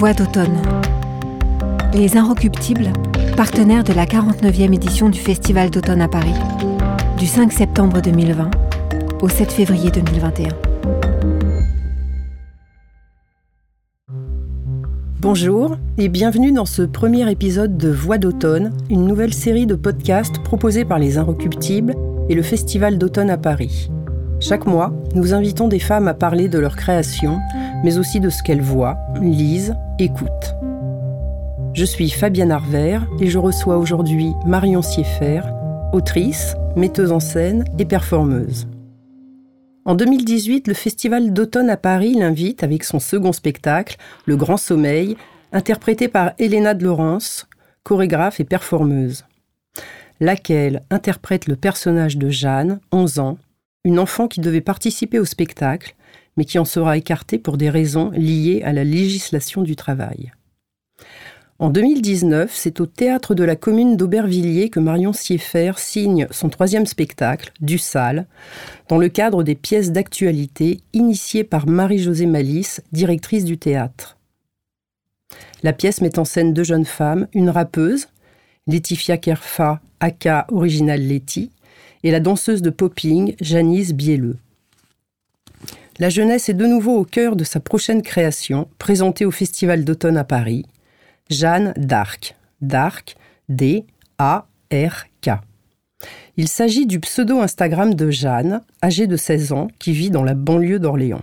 Voix d'automne. Les Inrecuptibles, partenaires de la 49e édition du Festival d'automne à Paris, du 5 septembre 2020 au 7 février 2021. Bonjour et bienvenue dans ce premier épisode de Voix d'automne, une nouvelle série de podcasts proposés par les Inrecuptibles et le Festival d'automne à Paris. Chaque mois, nous invitons des femmes à parler de leur création, mais aussi de ce qu'elles voient, lisent, écoutent. Je suis Fabienne Arvert et je reçois aujourd'hui Marion Sieffer, autrice, metteuse en scène et performeuse. En 2018, le Festival d'automne à Paris l'invite avec son second spectacle, Le Grand Sommeil, interprété par Elena de Laurence, chorégraphe et performeuse. Laquelle interprète le personnage de Jeanne, 11 ans, une enfant qui devait participer au spectacle, mais qui en sera écartée pour des raisons liées à la législation du travail. En 2019, c'est au théâtre de la commune d'Aubervilliers que Marion Sieffer signe son troisième spectacle, Du Sale, dans le cadre des pièces d'actualité initiées par Marie-Josée Malice, directrice du théâtre. La pièce met en scène deux jeunes femmes, une rappeuse, Laetitia Kerfa, aka Original Letty, et la danseuse de popping Janice Bielleux. La jeunesse est de nouveau au cœur de sa prochaine création, présentée au Festival d'automne à Paris, Jeanne d'Arc. D'Arc, D-A-R-K. Il s'agit du pseudo Instagram de Jeanne, âgée de 16 ans, qui vit dans la banlieue d'Orléans.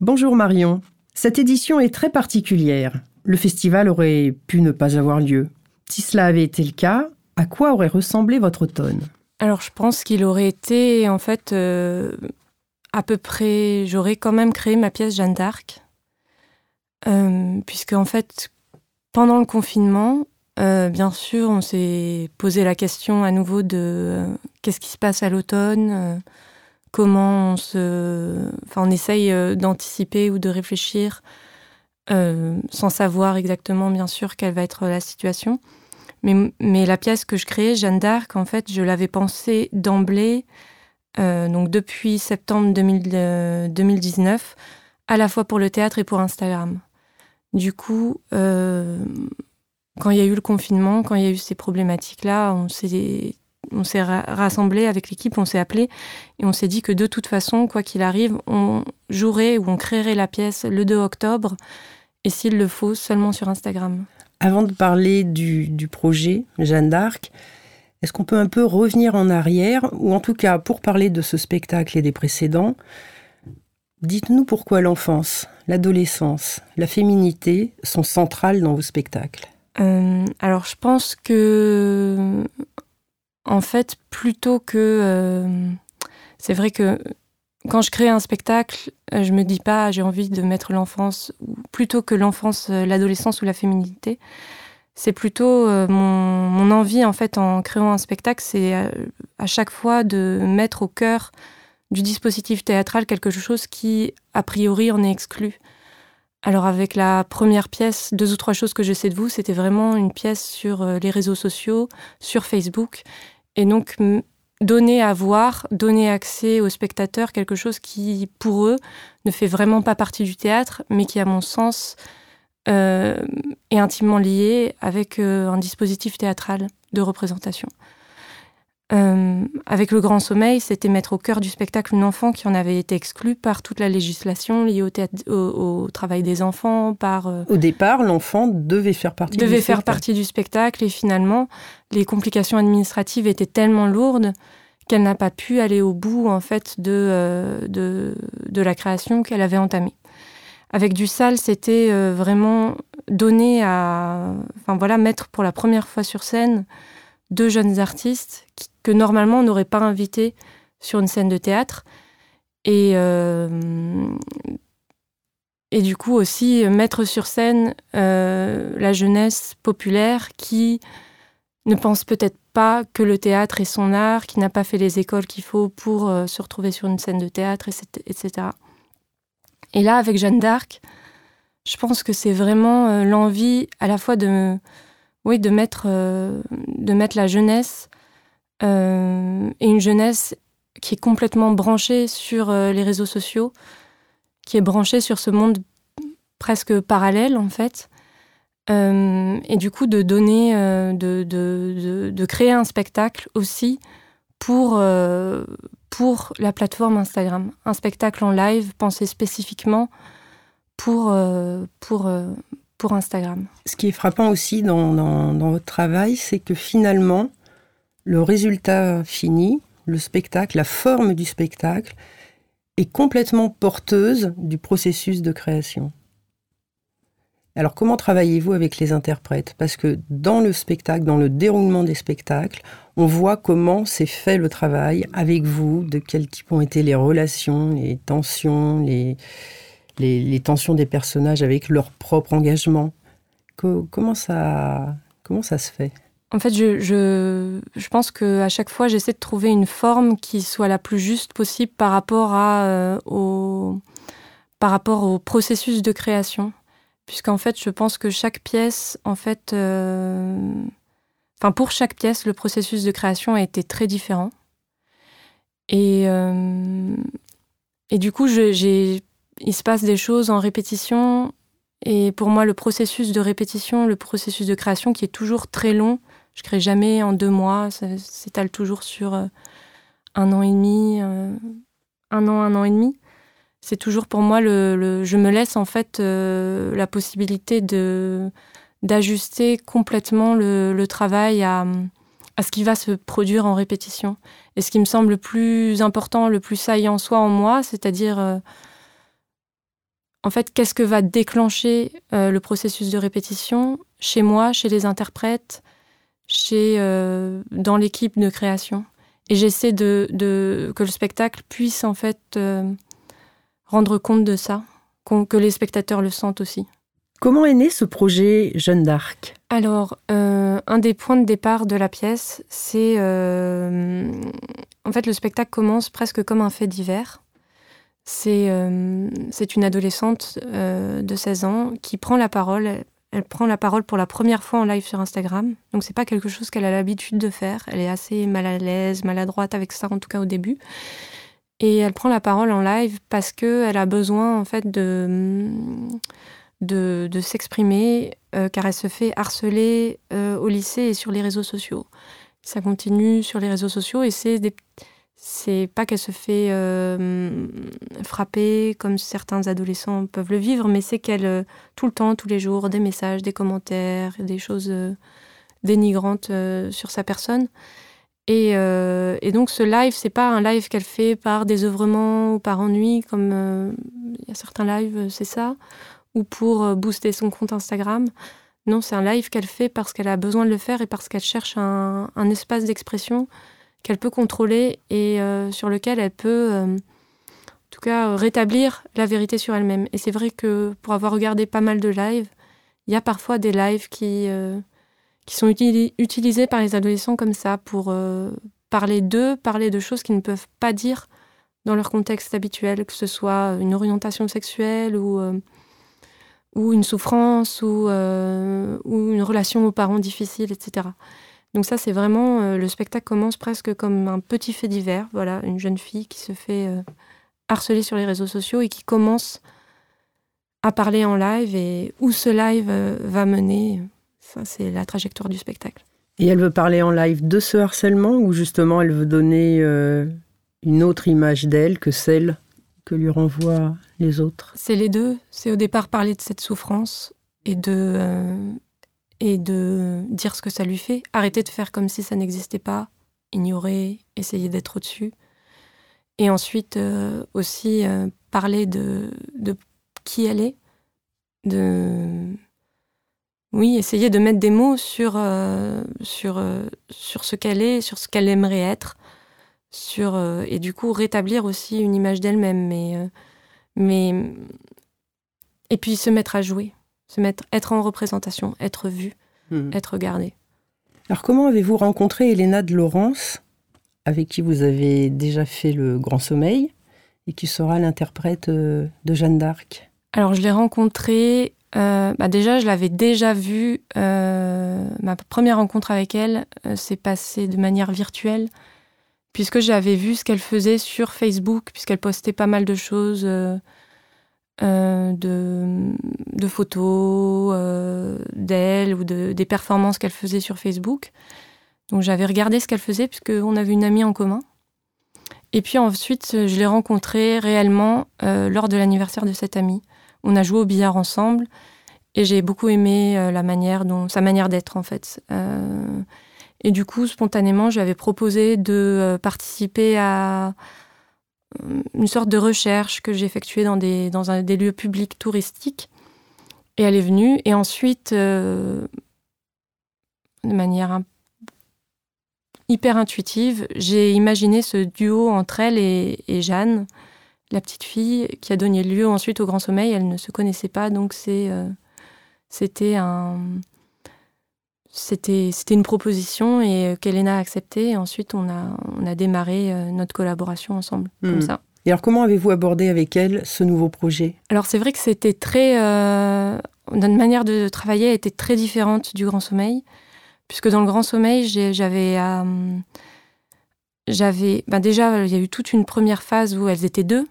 Bonjour Marion. Cette édition est très particulière. Le festival aurait pu ne pas avoir lieu. Si cela avait été le cas, à quoi aurait ressemblé votre automne? Alors je pense qu'il aurait été en fait euh, à peu près, j'aurais quand même créé ma pièce Jeanne d'Arc, euh, puisque en fait pendant le confinement, euh, bien sûr, on s'est posé la question à nouveau de qu'est-ce qui se passe à l'automne, comment on se, enfin on essaye d'anticiper ou de réfléchir sans savoir exactement bien sûr quelle va être la situation. Mais, la pièce que je créais, Jeanne d'Arc, en fait, je l'avais pensée d'emblée, euh, donc depuis septembre 2019, à la fois pour le théâtre et pour Instagram. Du coup, euh, quand il y a eu le confinement, quand il y a eu ces problématiques-là, on s'est on s'est rassemblé avec l'équipe, on s'est appelé et on s'est dit que de toute façon, quoi qu'il arrive, on jouerait ou on créerait la pièce le 2 octobre et s'il le faut, seulement sur Instagram. Avant de parler du, projet Jeanne d'Arc, est-ce qu'on peut un peu revenir en arrière, ou en tout cas pour parler de ce spectacle et des précédents, dites-nous pourquoi l'enfance, l'adolescence, la féminité sont centrales dans vos spectacles? Euh, alors je pense que, en fait, plutôt que... Euh, c'est vrai que quand je crée un spectacle, euh, je me dis pas j'ai envie de mettre l'enfance plutôt que l'enfance, l'adolescence ou la féminité. C'est plutôt euh, mon, envie en fait en créant un spectacle, c'est à, chaque fois de mettre au cœur du dispositif théâtral quelque chose qui a priori en est exclu. Alors avec la première pièce, deux ou trois choses que je sais de vous, c'était vraiment une pièce sur les réseaux sociaux, sur Facebook. Et donc donner à voir, donner accès aux spectateurs, quelque chose qui, pour eux, ne fait vraiment pas partie du théâtre, mais qui, à mon sens, euh, est intimement lié avec euh, un dispositif théâtral de représentation. Euh, avec le grand sommeil, c'était mettre au cœur du spectacle une enfant qui en avait été exclue par toute la législation liée au, travail des enfants. Par au départ, l'enfant devait faire partie devait faire partie du spectacle et finalement, les complications administratives étaient tellement lourdes qu'elle n'a pas pu aller au bout en fait de de, de la création qu'elle avait entamée. Avec du sale, c'était vraiment donner à, enfin mettre pour la première fois sur scène deux jeunes artistes que normalement on n'aurait pas invités sur une scène de théâtre. Et, euh, du coup aussi mettre sur scène euh, la jeunesse populaire qui ne pense peut-être pas que le théâtre est son art, qui n'a pas fait les écoles qu'il faut pour euh, se retrouver sur une scène de théâtre, etc. Et là, avec Jeanne d'Arc, je pense que c'est vraiment l'envie à la fois de oui, de mettre, euh, de mettre la jeunesse euh, et une jeunesse qui est complètement branchée sur euh, les réseaux sociaux, qui est branchée sur ce monde presque parallèle en fait, et du coup, de donner, de, de, de, créer un spectacle aussi pour, pour la plateforme Instagram. Un spectacle en live pensé spécifiquement pour, pour, pour Instagram. Ce qui est frappant aussi dans, dans, votre travail, c'est que finalement, le résultat fini, le spectacle, la forme du spectacle, est complètement porteuse du processus de création. Alors comment travaillez-vous avec les interprètes? Parce que dans le spectacle, dans le déroulement des spectacles, on voit comment s'est fait le travail avec vous, de quel type ont été les relations, les tensions, les, les, tensions des personnages avec leur propre engagement. comment, ça, comment ça se fait? En fait, je, je, je pense qu'à chaque fois, j'essaie de trouver une forme qui soit la plus juste possible par rapport, à, euh, au, par rapport au processus de création. Puisqu'en fait, je pense que chaque pièce, en fait, euh, enfin, pour chaque pièce, le processus de création a été très différent. Et, euh, et du coup, j'ai il se passe des choses en répétition. Et pour moi, le processus de répétition, le processus de création qui est toujours très long, je crée jamais en deux mois, ça s'étale toujours sur euh, un an et demi, euh, un an, un an et demi. C'est toujours pour moi le, je me laisse en fait la possibilité de d'ajuster complètement le, travail à, à ce qui va se produire en répétition. Et ce qui me semble le plus important, le plus saillant soit en moi, c'est-à-dire en fait, qu'est-ce que va déclencher euh, le processus de répétition chez moi, chez les interprètes, chez euh, dans l'équipe de création. Et j'essaie de, que le spectacle puisse en fait euh, rendre compte de ça, que les spectateurs le sentent aussi. Comment est né ce projet Jeanne d'Arc? Alors, un des points de départ de la pièce, c'est en fait le spectacle commence presque comme un fait divers. Euh, c'est une adolescente euh, de 16 ans qui prend la parole. Elle, prend la parole pour la première fois en live sur Instagram. Donc c'est pas quelque chose qu'elle a l'habitude de faire. Elle est assez mal à l'aise, maladroite avec ça en tout cas au début. Et elle prend la parole en live parce que elle a besoin en fait de de, s'exprimer euh, car elle se fait harceler au lycée et sur les réseaux sociaux. Ça continue sur les réseaux sociaux et c'est des c'est pas qu'elle se fait euh, frapper comme certains adolescents peuvent le vivre, mais c'est qu'elle, euh, tout le temps, tous les jours, des messages, des commentaires, des choses euh, dénigrantes sur sa personne. Et, donc ce live, c'est pas un live qu'elle fait par désœuvrement ou par ennui, comme il y a certains lives, c'est ça, ou pour booster son compte Instagram. Non, c'est un live qu'elle fait parce qu'elle a besoin de le faire et parce qu'elle cherche un espace d'expression qu'elle peut contrôler et euh, sur lequel elle peut, euh, en tout cas, rétablir la vérité sur elle-même. Et c'est vrai que pour avoir regardé pas mal de lives, il y a parfois des lives euh, qui sont utilisés par les adolescents comme ça pour parler d'eux, parler de choses qu'ils ne peuvent pas dire dans leur contexte habituel, que ce soit une orientation sexuelle ou, ou une souffrance ou, ou une relation aux parents difficile, etc. Donc ça, c'est vraiment euh, le spectacle commence presque comme un petit fait divers. Voilà, une jeune fille qui se fait euh, harceler sur les réseaux sociaux et qui commence à parler en live et où ce live euh, va mener. Ça, c'est la trajectoire du spectacle. Et elle veut parler en live de ce harcèlement ou justement elle veut donner une autre image d'elle que celle que lui renvoient les autres. C'est les deux. C'est au départ parler de cette souffrance et de et de dire ce que ça lui fait, arrêter de faire comme si ça n'existait pas, ignorer, essayer d'être au-dessus. Et ensuite euh, aussi euh, parler de, de, qui elle est, de oui, essayer de mettre des mots sur, euh, sur, sur ce qu'elle est, sur ce qu'elle aimerait être, sur, et du coup rétablir aussi une image d'elle-même, mais, mais et puis se mettre à jouer se mettre, être en représentation, être vu, hmm. être regardé. Alors comment avez-vous rencontré Elena de Laurence, avec qui vous avez déjà fait le Grand Sommeil et qui sera l'interprète euh, de Jeanne d'Arc? Alors je l'ai rencontrée, euh, bah déjà je l'avais déjà vue, euh, ma première rencontre avec elle s'est passée de manière virtuelle, puisque j'avais vu ce qu'elle faisait sur Facebook, puisqu'elle postait pas mal de choses de, de, photos d'elle ou de, des performances qu'elle faisait sur Facebook. Donc j'avais regardé ce qu'elle faisait puisqu'on avait une amie en commun. Et puis ensuite, je l'ai rencontrée réellement lors de l'anniversaire de cette amie. On a joué au billard ensemble et j'ai beaucoup aimé euh, la manière dont sa manière d'être en fait. Euh, et du coup, spontanément, j'avais proposé de euh, participer à une sorte de recherche que j'effectuais dans des dans des lieux publics touristiques. Et elle est venue. Et ensuite, de manière hyper intuitive, j'ai imaginé ce duo entre elle et, et, Jeanne, la petite fille, qui a donné lieu ensuite au Grand Sommeil. Elle ne se connaissait pas, donc c'est c'était un c'était une proposition et qu'Elena a accepté et ensuite on a on a démarré euh, notre collaboration ensemble comme hmm. ça. Et alors comment avez-vous abordé avec elle ce nouveau projet? Alors c'est vrai que c'était très euh, notre manière de travailler était très différente du Grand Sommeil puisque dans le Grand Sommeil j'avais euh, j'avais ben déjà il y a eu toute une première phase où elles étaient deux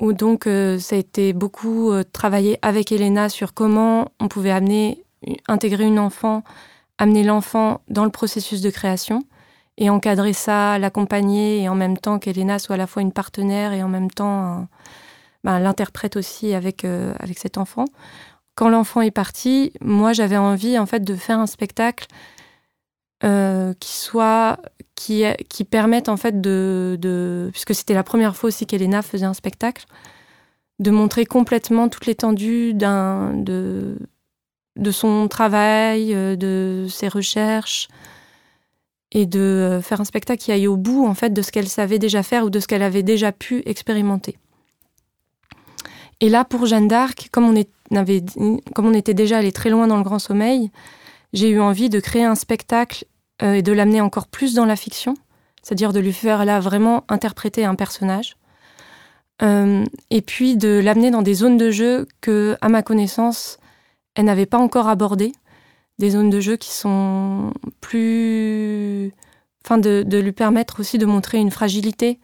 où donc euh, ça a été beaucoup euh, travaillé avec Elena sur comment on pouvait amener, intégrer une enfant, amener l'enfant dans le processus de création et encadrer ça, l'accompagner et en même temps qu'Elena soit à la fois une partenaire et en même temps ben, l'interprète aussi avec, euh, avec cet enfant. Quand l'enfant est parti, moi j'avais envie en fait de faire un spectacle qui soit qui, qui permettent en fait de, de puisque c'était la première fois aussi qu'Elena faisait un spectacle, de montrer complètement toute l'étendue d'un de de son travail, euh, de ses recherches, et de euh, faire un spectacle qui aille au bout en fait de ce qu'elle savait déjà faire ou de ce qu'elle avait déjà pu expérimenter. Et là, pour Jeanne d'Arc, comme on, était déjà allé très loin dans le grand sommeil, j'ai eu envie de créer un spectacle euh, et de l'amener encore plus dans la fiction, c'est-à-dire de lui faire là vraiment interpréter un personnage. Et puis de l'amener dans des zones de jeu que, à ma connaissance, elle n'avait pas encore abordées. Des zones de jeu qui sont plus. Enfin, de, lui permettre aussi de montrer une fragilité,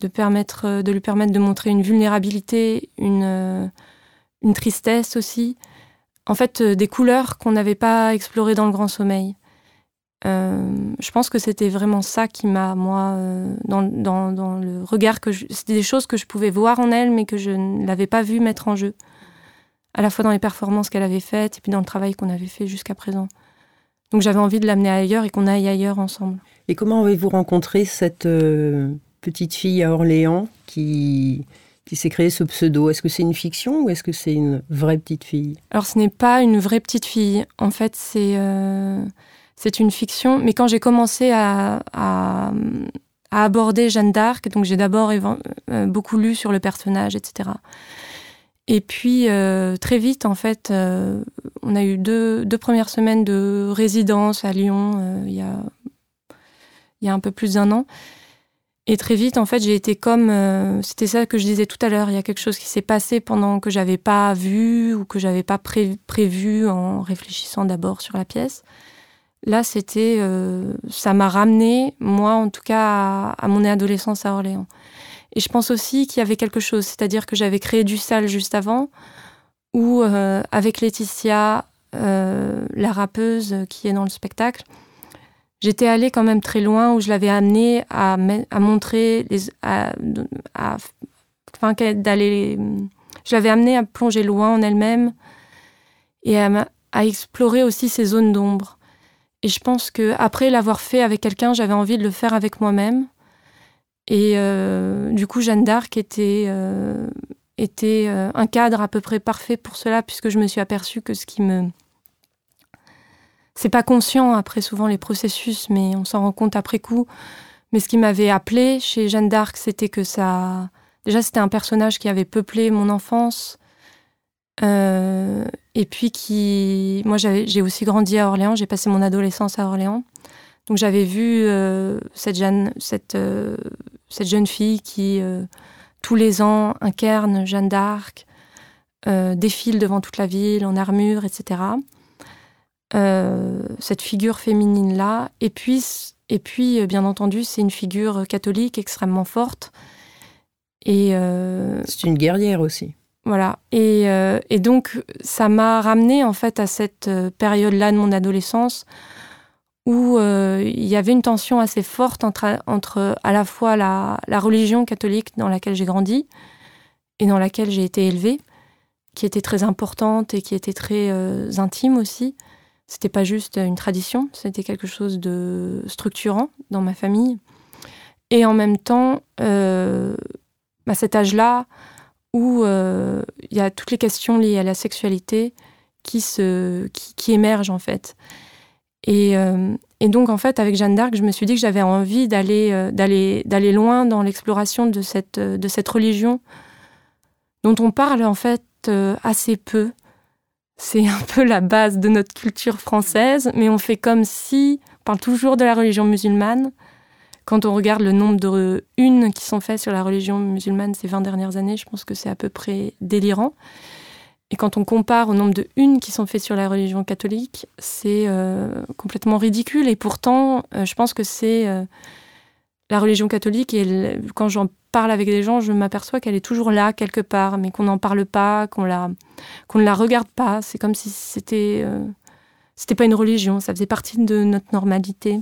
de, permettre, de lui permettre de montrer une vulnérabilité, une, une tristesse aussi. En fait, euh, des couleurs qu'on n'avait pas explorées dans le grand sommeil. Euh, je pense que c'était vraiment ça qui m'a, moi, euh, dans, dans, dans, le regard que c'était des choses que je pouvais voir en elle, mais que je ne l'avais pas vu mettre en jeu. À la fois dans les performances qu'elle avait faites et puis dans le travail qu'on avait fait jusqu'à présent. Donc j'avais envie de l'amener ailleurs et qu'on aille ailleurs ensemble. Et comment avez-vous rencontré cette euh, petite fille à Orléans qui, qui s'est créé ce pseudo? Est-ce que c'est une fiction ou est-ce que c'est une vraie petite fille? Alors ce n'est pas une vraie petite fille. En fait, c'est c'est une fiction. Mais quand j'ai commencé à, aborder Jeanne d'Arc, donc j'ai d'abord euh, beaucoup lu sur le personnage, etc. Et puis euh, très vite, en fait, euh, on a eu deux, premières semaines de résidence à Lyon il y, a, il y a un peu plus d'un an. Et très vite, en fait, j'ai été comme. C'était ça que je disais tout à l'heure. Il y a quelque chose qui s'est passé pendant que j'avais pas vu ou que j'avais pas prévu en réfléchissant d'abord sur la pièce. Là, c'était, euh, ça m'a ramené, moi en tout cas, à, mon adolescence à Orléans. Et je pense aussi qu'il y avait quelque chose, c'est-à-dire que j'avais créé du sale juste avant, où euh, avec Laetitia, euh, la rappeuse qui est dans le spectacle, j'étais allée quand même très loin, où je l'avais amenée à, montrer, les, à, enfin, d'aller, je l'avais amenée à plonger loin en elle-même et à, à explorer aussi ces zones d'ombre. Et je pense que après l'avoir fait avec quelqu'un, j'avais envie de le faire avec moi-même. Et euh, du coup, Jeanne d'Arc était, euh, euh, un cadre à peu près parfait pour cela, puisque je me suis aperçue que ce qui me... C'est pas conscient après souvent les processus, mais on s'en rend compte après coup. Mais ce qui m'avait appelé chez Jeanne d'Arc, c'était que ça... Déjà, c'était un personnage qui avait peuplé mon enfance, et puis qui, moi j'ai aussi grandi à Orléans, j'ai passé mon adolescence à Orléans. Donc j'avais vu euh, cette, jeune, cette, euh, cette jeune fille qui, tous les ans, incarne Jeanne d'Arc, défile devant toute la ville en armure, etc. cette figure féminine-là. Et puis, et puis bien entendu, c'est une figure catholique extrêmement forte. Et c'est une guerrière aussi. Voilà. Et, et donc, ça m'a ramené en fait à cette période-là de mon adolescence où il y avait une tension assez forte entre, à la fois la, religion catholique dans laquelle j'ai grandi et dans laquelle j'ai été élevée, qui était très importante et qui était très intime aussi, c'était pas juste une tradition, c'était quelque chose de structurant dans ma famille. Et en même temps, euh, à cet âge-là, où euh, il y a toutes les questions liées à la sexualité qui, se, qui, émergent en fait. Et, euh, et, donc en fait, avec Jeanne d'Arc, je me suis dit que j'avais envie d'aller d'aller d'aller loin dans l'exploration de cette de cette religion dont on parle en fait assez peu c'est un peu la base de notre culture française, mais on fait comme si, on parle toujours de la religion musulmane. Quand on regarde le nombre de unes qui sont faites sur la religion musulmane ces 20 dernières années, je pense que c'est à peu près délirant. Et quand on compare au nombre de unes qui sont faites sur la religion catholique, c'est euh, complètement ridicule. Et pourtant, euh, je pense que c'est euh, la religion catholique, et quand j'en parle avec des gens, je m'aperçois qu'elle est toujours là quelque part, mais qu'on n'en parle pas, qu'on ne la regarde pas. C'est comme si c'était, c'était pas une religion, ça faisait partie de notre normalité.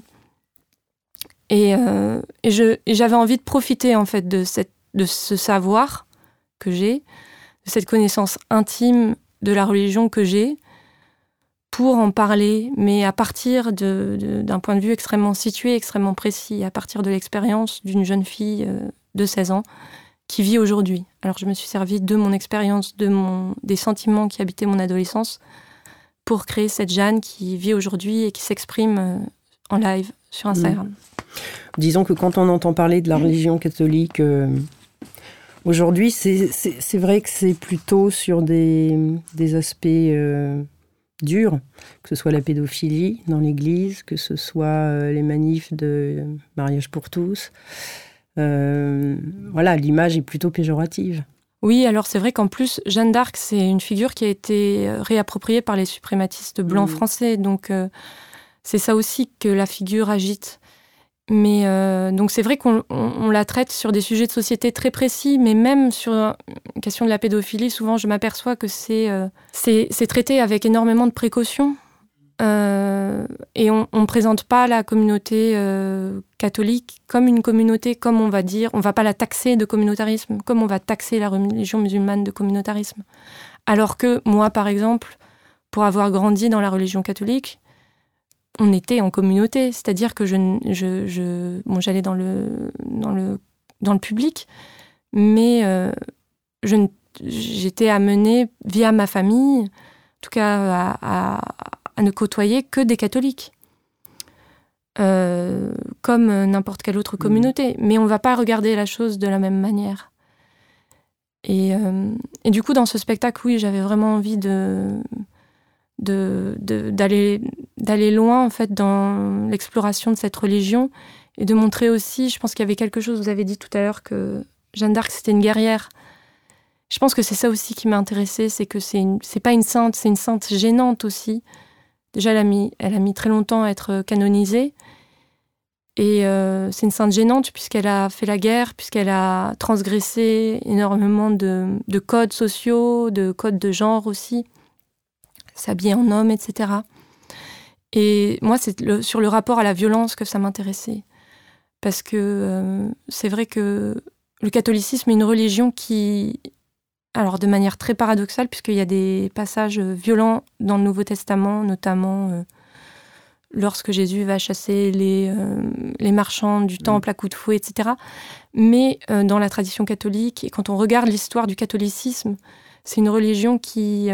Et, et, j'avais envie de profiter en fait de, cette, de ce savoir que j'ai, de cette connaissance intime de la religion que j'ai, pour en parler, mais à partir d'un point de vue extrêmement situé, extrêmement précis, à partir de l'expérience d'une jeune fille euh, de 16 ans qui vit aujourd'hui. Alors je me suis servi de mon expérience, de mon, des sentiments qui habitaient mon adolescence pour créer cette Jeanne qui vit aujourd'hui et qui s'exprime euh, en live sur Instagram. Mmh. Disons que quand on entend parler de la religion catholique, euh, aujourd'hui, c'est vrai que c'est plutôt sur des, des aspects euh, durs, que ce soit la pédophilie dans l'Église, que ce soit les manifs de mariage pour tous. Euh, voilà, l'image est plutôt péjorative. Oui, alors c'est vrai qu'en plus, Jeanne d'Arc, c'est une figure qui a été euh, réappropriée par les suprématistes blancs mmh. français. Donc, euh, c'est ça aussi que la figure agite. Mais donc, c'est vrai qu'on la traite sur des sujets de société très précis, mais même sur la question de la pédophilie, souvent, je m'aperçois que c'est c'est traité avec énormément de précautions. Euh, et on ne présente pas la communauté euh, catholique comme une communauté, comme on va dire, on va pas la taxer de communautarisme, comme on va taxer la religion musulmane de communautarisme. Alors que moi, par exemple, pour avoir grandi dans la religion catholique, on était en communauté, c'est-à-dire que je, je, je bon, j'allais dans le, dans, le, dans le public, mais euh, je, j'étais amenée via ma famille, en tout cas à, à à ne côtoyer que des catholiques. Euh, comme n'importe quelle autre communauté. Mais on ne va pas regarder la chose de la même manière. Et, euh, et du coup, dans ce spectacle, oui, j'avais vraiment envie de d'aller d'aller loin en fait dans l'exploration de cette religion et de montrer aussi je pense qu'il y avait quelque chose vous avez dit tout à l'heure que Jeanne d'Arc c'était une guerrière. Je pense que c'est ça aussi qui m'a intéressée c'est que c'est pas une sainte c'est une sainte gênante aussi. Déjà, elle a mis, elle a mis très longtemps à être canonisée. Et euh, c'est une sainte gênante puisqu'elle a fait la guerre, puisqu'elle a transgressé énormément de, codes sociaux, de codes de genre aussi, s'habiller en homme, etc. Et moi, c'est sur le rapport à la violence que ça m'intéressait. Parce que euh, c'est vrai que le catholicisme est une religion qui alors de manière très paradoxale, puisqu'il y a des passages violents dans le Nouveau Testament, notamment euh, lorsque Jésus va chasser les, euh, les marchands du temple à coups de fouet, etc. Mais euh, dans la tradition catholique, et quand on regarde l'histoire du catholicisme, c'est une religion qui,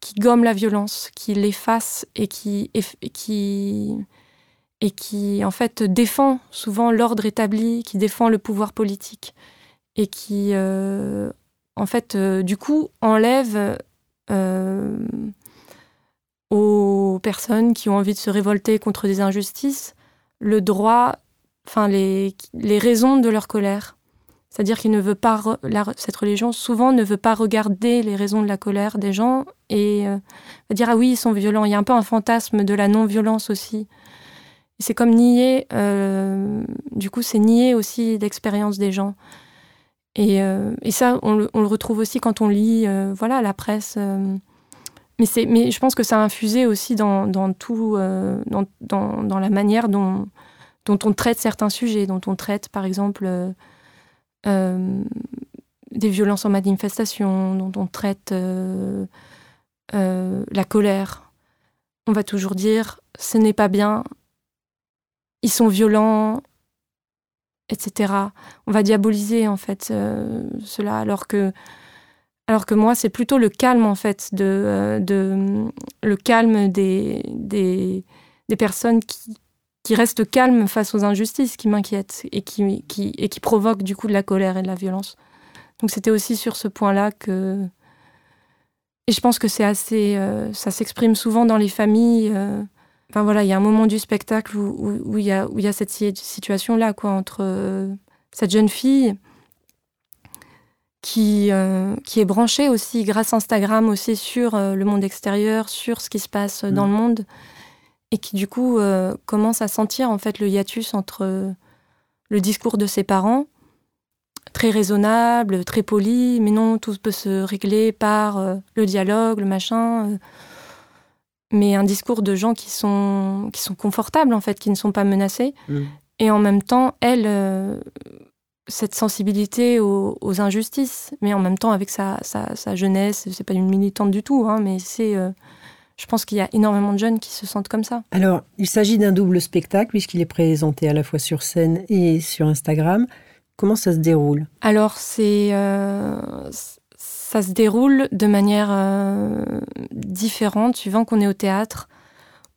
qui gomme la violence, qui l'efface et qui, en fait, défend souvent l'ordre établi, qui défend le pouvoir politique et qui en fait, euh, du coup, enlève euh, aux personnes qui ont envie de se révolter contre des injustices le droit, enfin les raisons de leur colère. C'est-à-dire qu'il ne veut pas, cette religion souvent ne veut pas regarder les raisons de la colère des gens et euh, dire ah oui ils sont violents. Il y a un peu un fantasme de la non-violence aussi. C'est comme nier, du coup c'est nier aussi l'expérience des gens. Et, et ça, on le, retrouve aussi quand on lit voilà, la presse. mais, mais je pense que ça a infusé aussi dans, tout, dans, dans, la manière dont on traite certains sujets, dont on traite par exemple des violences en manifestation, dont on traite euh, euh, la colère. On va toujours dire ce n'est pas bien, ils sont violents, etc. On va diaboliser en fait euh, cela, alors que, alors que moi c'est plutôt le calme en fait de, de le calme des, des personnes qui, qui restent calmes face aux injustices qui m'inquiètent et qui, qui, et qui provoquent du coup de la colère et de la violence. Donc c'était aussi sur ce point-là que... Et je pense que c'est assez... Euh, ça s'exprime souvent dans les familles. Euh. Enfin voilà, il y a un moment du spectacle où, il, y a, où il y a cette situation-là, quoi, entre euh, cette jeune fille qui, qui est branchée aussi grâce à Instagram aussi sur le monde extérieur, sur ce qui se passe dans mm. le monde, et qui du coup commence à sentir en fait le hiatus entre le discours de ses parents très raisonnable, très poli, mais non, tout peut se régler par euh, le dialogue, le machin. Euh. mais un discours de gens qui sont, qui sont confortables, en fait, qui ne sont pas menacés. Mmh. Et en même temps, elle, euh, cette sensibilité aux, injustices, mais en même temps avec sa, sa, sa jeunesse, c'est pas une militante du tout, hein, mais c'est. Je pense qu'il y a énormément de jeunes qui se sentent comme ça. Alors, il s'agit d'un double spectacle, puisqu'il est présenté à la fois sur scène et sur Instagram. Comment ça se déroule? Alors, c'est, euh, ça se déroule de manière euh, différente suivant qu'on est au théâtre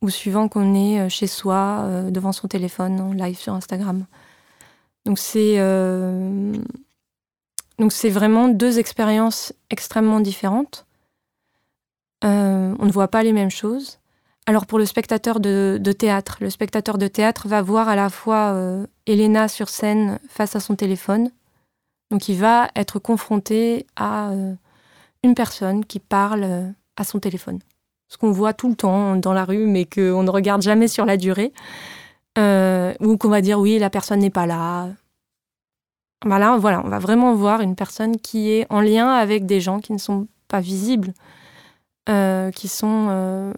ou suivant qu'on est euh, chez soi, devant son téléphone, en live sur Instagram. Donc, c'est, donc c'est vraiment deux expériences extrêmement différentes. On ne voit pas les mêmes choses. Alors pour le spectateur de, théâtre, le spectateur de théâtre va voir à la fois euh, Elena sur scène face à son téléphone. Donc il va être confronté à euh, une personne qui parle euh, à son téléphone. Ce qu'on voit tout le temps dans la rue, mais qu'on ne regarde jamais sur la durée. ou qu'on va dire oui, la personne n'est pas là. Voilà, voilà, on va vraiment voir une personne qui est en lien avec des gens qui ne sont pas visibles, qui sont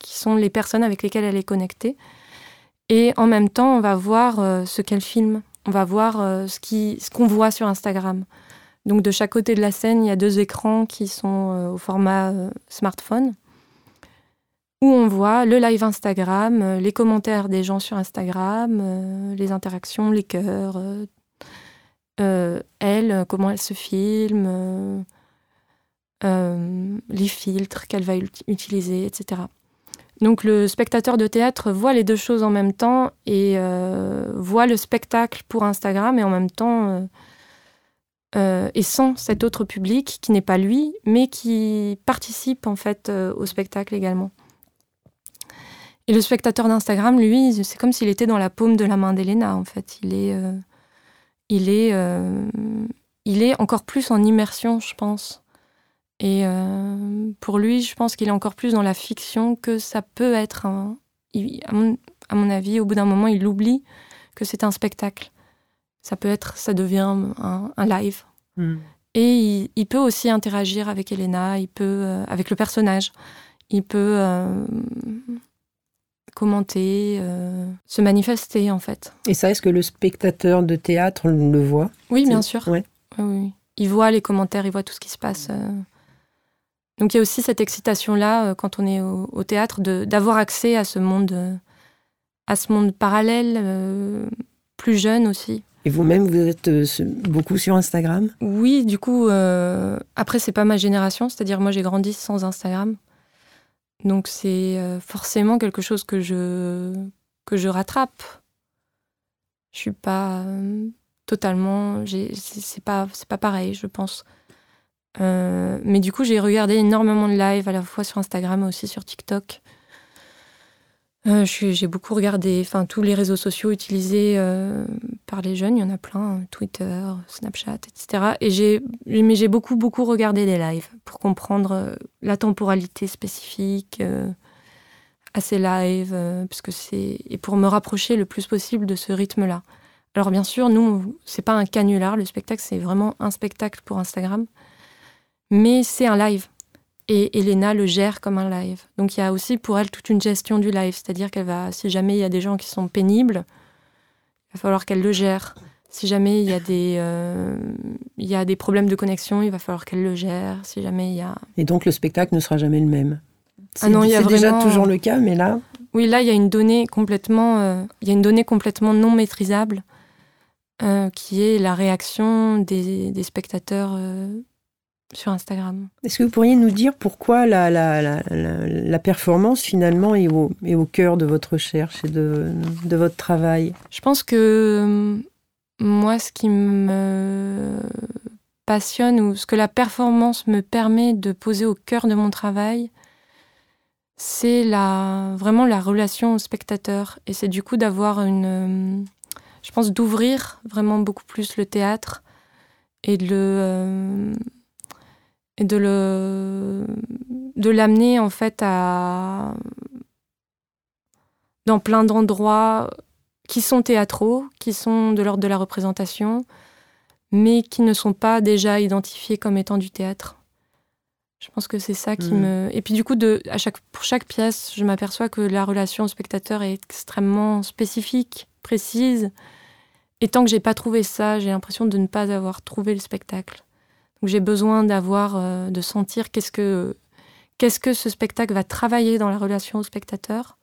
qui sont les personnes avec lesquelles elle est connectée. Et en même temps, on va voir euh, ce qu'elle filme. On va voir euh, ce qu'on ce qu'on voit sur Instagram. Donc de chaque côté de la scène, il y a deux écrans qui sont euh, au format smartphone, où on voit le live Instagram, les commentaires des gens sur Instagram, les interactions, les cœurs, elle, comment elle se filme, les filtres qu'elle va utiliser, etc. Donc le spectateur de théâtre voit les deux choses en même temps et euh, voit le spectacle pour Instagram et en même temps euh, euh, et sent cet autre public qui n'est pas lui, mais qui participe en fait au spectacle également. Et le spectateur d'Instagram, lui, c'est comme s'il était dans la paume de la main d'Elena en fait. Il est, il est, il est encore plus en immersion, je pense. Et euh, pour lui, je pense qu'il est encore plus dans la fiction que ça peut être un. à, mon, avis, au bout d'un moment, il oublie que c'est un spectacle. Ça peut être, ça devient un, live. Hmm. Et il, peut aussi interagir avec Elena, il peut, euh, avec le personnage. Il peut euh, commenter, se manifester en fait. Et ça, est-ce que le spectateur de théâtre le voit? Oui, bien sûr. Oui, oui. Il voit les commentaires, il voit tout ce qui se passe. Donc il y a aussi cette excitation-là, euh, quand on est au, théâtre, d'avoir accès à ce monde, euh, à ce monde parallèle, euh, plus jeune aussi. Et vous-même, vous êtes beaucoup sur Instagram? Oui, du coup, après, c'est pas ma génération, c'est-à-dire moi j'ai grandi sans Instagram. Donc c'est forcément quelque chose que je, que je rattrape. Je suis pas totalement. C'est pas, pas pareil, je pense. Euh, mais du coup, j'ai regardé énormément de live, à la fois sur Instagram et aussi sur TikTok. Euh, j'ai beaucoup regardé enfin, tous les réseaux sociaux utilisés euh, par les jeunes, il y en a plein, hein, Twitter, Snapchat, etc. Et mais j'ai beaucoup, beaucoup regardé des lives pour comprendre la temporalité spécifique à ces lives, parce que et pour me rapprocher le plus possible de ce rythme-là. Alors bien sûr, nous, c'est pas un canular, le spectacle, c'est vraiment un spectacle pour Instagram, mais c'est un live. Et Elena le gère comme un live. Donc il y a aussi pour elle toute une gestion du live, c'est-à-dire qu'elle va, si jamais il y a des gens qui sont pénibles, il va falloir qu'elle le gère. Si jamais il y a des, euh, il y a des problèmes de connexion, il va falloir qu'elle le gère. Si jamais il y a. Et donc le spectacle ne sera jamais le même. Ah non, il y a déjà toujours le cas, mais là, Oui, là, il y a une donnée complètement, euh, il y a une donnée complètement non maîtrisable, euh, qui est la réaction des, des spectateurs sur Instagram. est-ce que vous pourriez nous dire pourquoi la, la, la, performance finalement est au, est au cœur de votre recherche et de, de votre travail? Je pense que euh, moi, ce qui me passionne ou ce que la performance me permet de poser au cœur de mon travail, c'est la, vraiment la relation au spectateur. Et c'est du coup d'avoir une. euh, Je pense d'ouvrir vraiment beaucoup plus le théâtre et de le. euh, et de le. de l'amener en fait à. dans plein d'endroits qui sont théâtraux, qui sont de l'ordre de la représentation, mais qui ne sont pas déjà identifiés comme étant du théâtre. Je pense que c'est ça qui Mhm. me. Et puis du coup, de, à chaque, pour chaque pièce, je m'aperçois que la relation au spectateur est extrêmement spécifique, précise. Et tant que j'ai pas trouvé ça, j'ai l'impression de ne pas avoir trouvé le spectacle. Donc j'ai besoin d'avoir, euh, de sentir qu'est-ce que, qu'est-ce que ce spectacle va travailler dans la relation au spectateur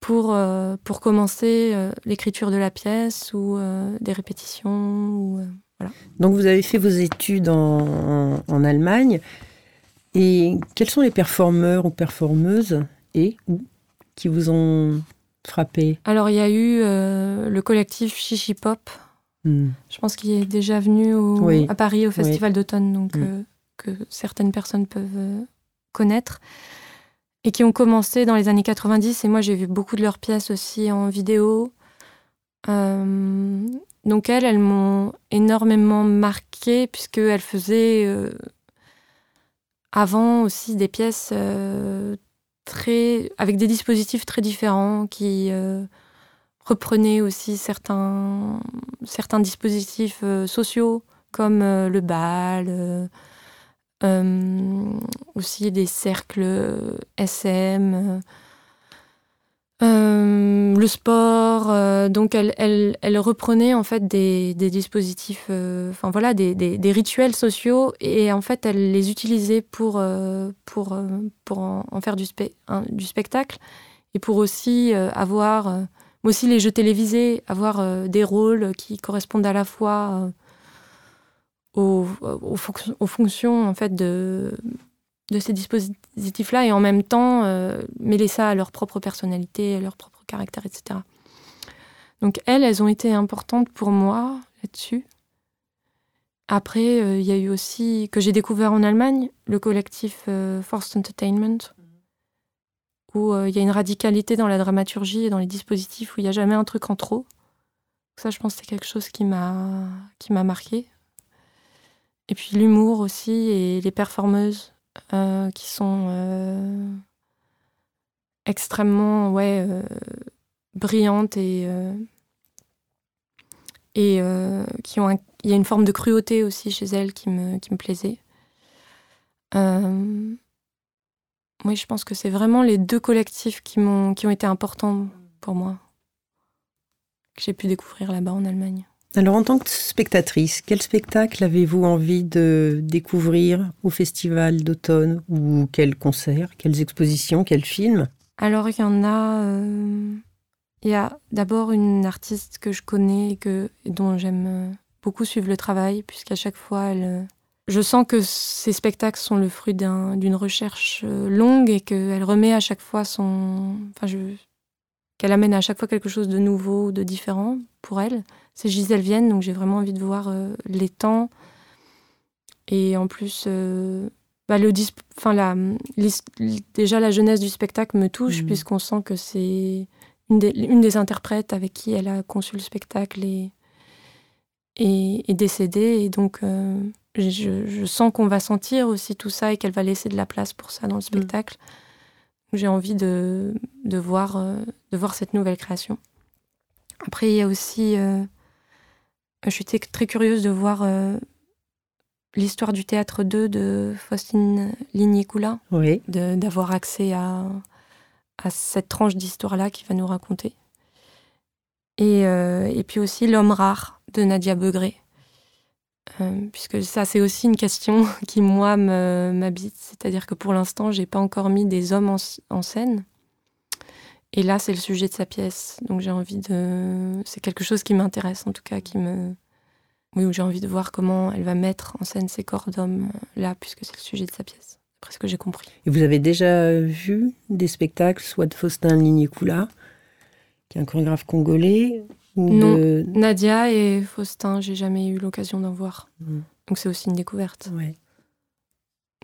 pour, euh, pour commencer euh, l'écriture de la pièce ou des répétitions. Ou, euh, Donc vous avez fait vos études en, en- en Allemagne. Et quels sont les performeurs ou performeuses et ou qui vous ont frappé? Alors, il y a eu le collectif Chichi Pop, Hmm. je pense qu'il est déjà venu au- Oui. à Paris au Festival d'automne, donc Mm. euh, que certaines personnes peuvent euh, connaître, et qui ont commencé dans les années 90. Et moi, j'ai vu beaucoup de leurs pièces aussi en vidéo. Euh, donc elles, elles m'ont énormément marqué puisqu'elles faisaient euh, avant aussi des pièces euh, très avec des dispositifs très différents qui reprenaient aussi certains certains dispositifs euh, sociaux comme euh, le bal, euh, aussi des cercles SM. le sport, donc elle, reprenait en fait des, dispositifs, enfin voilà, des, rituels sociaux et en fait elle les utilisait pour, en, faire du, du spectacle et pour aussi avoir, mais aussi les jeux télévisés, avoir euh, des rôles qui correspondent à la fois euh, aux, aux, fonc- aux fonctions en fait de, de ces dispositifs-là et en même temps euh, mêler ça à leur propre personnalité, à leur propre caractère, etc. Donc elles, elles ont été importantes pour moi là-dessus. Après, euh, il y a eu aussi, que j'ai découvert en Allemagne, le collectif euh, Forced Entertainment, euh, il y a une radicalité dans la dramaturgie et dans les dispositifs, où il n'y a jamais un truc en trop. Ça, je pense que c'est quelque chose qui m'a marqué. Et puis l'humour aussi, et les performeuses euh, qui sont euh, extrêmement ouais, brillantes et, et qui ont il y a une forme de cruauté aussi chez elles qui me, qui me plaisait. Euh, oui, je pense que c'est vraiment les deux collectifs qui, m'ont, qui ont été importants pour moi, que j'ai pu découvrir là-bas en Allemagne. Alors en tant que spectatrice, quel spectacle avez-vous envie de découvrir au festival d'automne ou quel concert, quelles expositions, quels films? Alors, il y en a. euh, Il y a d'abord une artiste que je connais et, que, et dont j'aime euh, beaucoup suivre le travail, puisqu'à chaque fois, elle. Je sens que ces spectacles sont le fruit d'un- d'une recherche euh, longue et qu'elle remet à chaque fois son. Enfin, je. Qu'elle amène à chaque fois quelque chose de nouveau, de différent pour elle. C'est Gisèle Vienne, donc j'ai vraiment envie de voir euh, les temps. Et en plus, euh, bah, le dis- enfin, la, déjà la jeunesse du spectacle me touche Mhm. puisqu'on sent que c'est une des, une des interprètes avec qui elle a conçu le spectacle et est, est décédée et donc euh, je, je sens qu'on va sentir aussi tout ça et qu'elle va laisser de la place pour ça dans le spectacle. J'ai envie de, de voir euh, de voir cette nouvelle création. Après il y a aussi euh, je suis très curieuse de voir l'histoire du théâtre 2 de Faustine Ligny-Coula. Oui. D'avoir accès à, à cette tranche d'histoire-là qui va nous raconter. Et, et puis aussi L'homme rare de Nadia Begré. Euh, puisque ça, c'est aussi une question qui, moi, m'habite. C'est-à-dire que pour l'instant, j'ai pas encore mis des hommes en, scène. Et là, c'est le sujet de sa pièce. Donc j'ai envie de. C'est quelque chose qui m'intéresse, en tout cas, qui me. Oui, où j'ai envie de voir comment elle va mettre en scène ces corps d'hommes euh, là, puisque c'est le sujet de sa pièce, après ce que j'ai compris. Et vous avez déjà vu des spectacles, soit de Faustin Ligny-Coula, qui est un chorégraphe congolais, non, Nadia et Faustin, j'ai jamais eu l'occasion d'en voir. Hmm. Donc c'est aussi une découverte.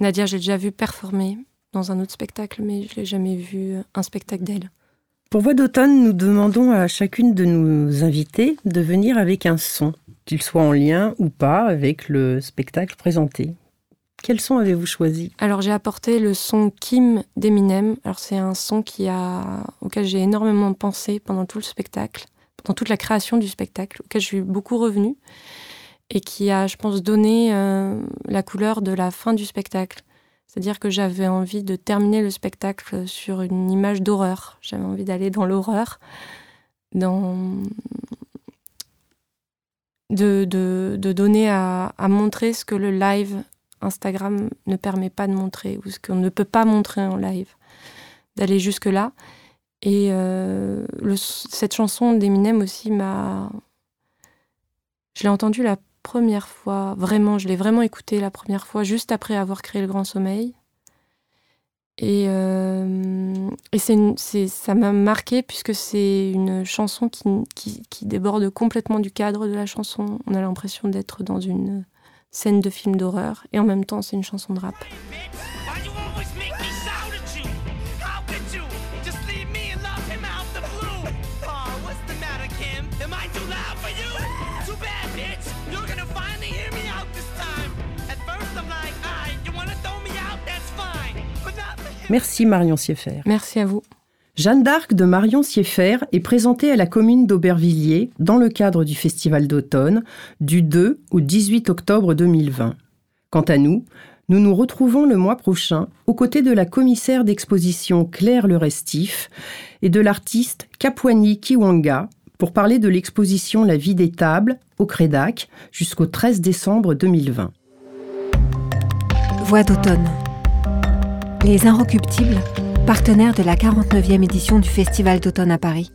Nadia, j'ai déjà vu performer dans un autre spectacle, mais je l'ai jamais vu euh, un spectacle d'elle. Pour Voix d'automne, nous demandons à chacune de nos invités de venir avec un son, qu'il soit en lien ou pas avec le spectacle présenté. Quel son avez-vous choisi Alors j'ai apporté le son Kim d'Eminem. Alors c'est un son qui a auquel j'ai énormément pensé pendant tout le spectacle dans toute la création du spectacle, auquel je suis beaucoup revenue, et qui a, je pense, donné euh, la couleur de la fin du spectacle. C'est-à-dire que j'avais envie de terminer le spectacle sur une image d'horreur. J'avais envie d'aller dans l'horreur, dans de, de, de donner à, à, montrer ce que le live Instagram ne permet pas de montrer, ou ce qu'on ne peut pas montrer en live, d'aller jusque-là. Et euh, cette chanson d'Eminem aussi m'a. Je l'ai entendue la première fois, vraiment, je l'ai vraiment écoutée la première fois, juste après avoir créé Le Grand Sommeil. Et, euh, et c'est, ça m'a marqué puisque c'est une chanson qui, qui, qui, déborde complètement du cadre de la chanson. On a l'impression d'être dans une scène de film d'horreur et en même temps c'est une chanson de rap. Merci Marion Sieffert. Merci à vous. Jeanne d'Arc de Marion Sieffert est présentée à la commune d'Aubervilliers dans le cadre du Festival d'automne du 2 au 18 octobre 2020. Quant à nous, nous nous retrouvons le mois prochain aux côtés de la commissaire d'exposition Claire Le Restif et de l'artiste Kapwani Kiwanga pour parler de l'exposition La vie des tables au Crédac jusqu'au 13 décembre 2020. Voix d'automne les Inrecuptibles, partenaires de la 49e édition du Festival d'automne à Paris.